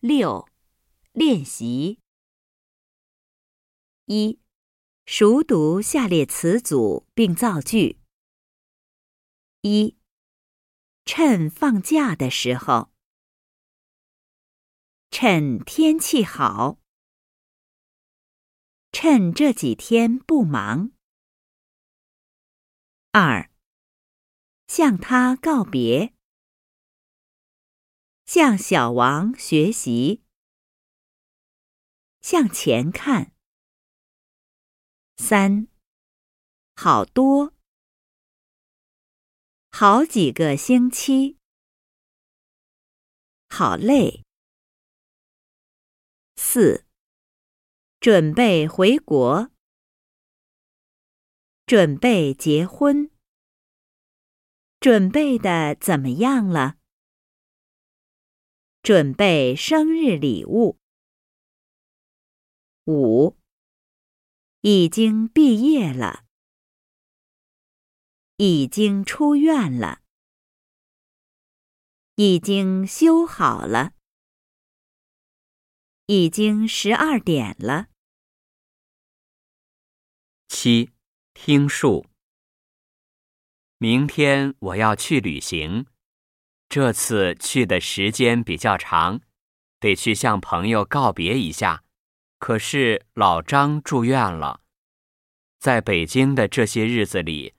六，练习。一，熟读下列词组并造句。一，趁放假的时候，趁天气好，趁这几天不忙。二，向他告别。向小王学习，向前看。三，好多，好几个星期，好累。四，准备回国，准备结婚，准备的怎么样了？准备生日礼物。五，已经毕业了，已经出院了，已经修好了，已经十二点了。七，听数。明天我要去旅行。这次去的时间比较长，得去向朋友告别一下。可是老张住院了，在北京的这些日子里，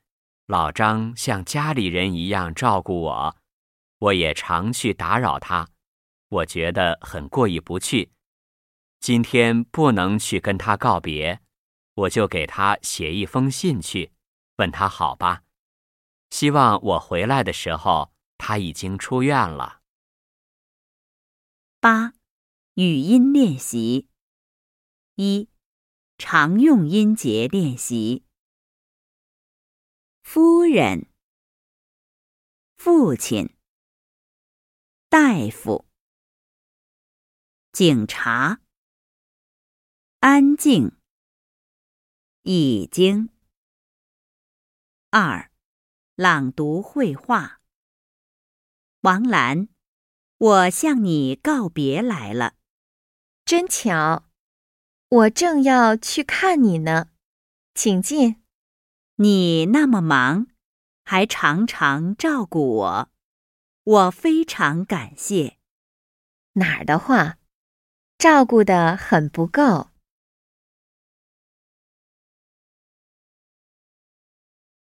老张像家里人一样照顾我，我也常去打扰他，我觉得很过意不去。今天不能去跟他告别，我就给他写一封信去，问他好吧，希望我回来的时候。他已经出院了。八，语音练习。一，常用音节练习。夫人，父亲，大夫，警察，安静，已经。二，朗读绘画。王兰，我向你告别来了，真巧，我正要去看你呢，请进。你那么忙，还常常照顾我，我非常感谢。哪儿的话，照顾的很不够。